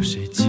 tous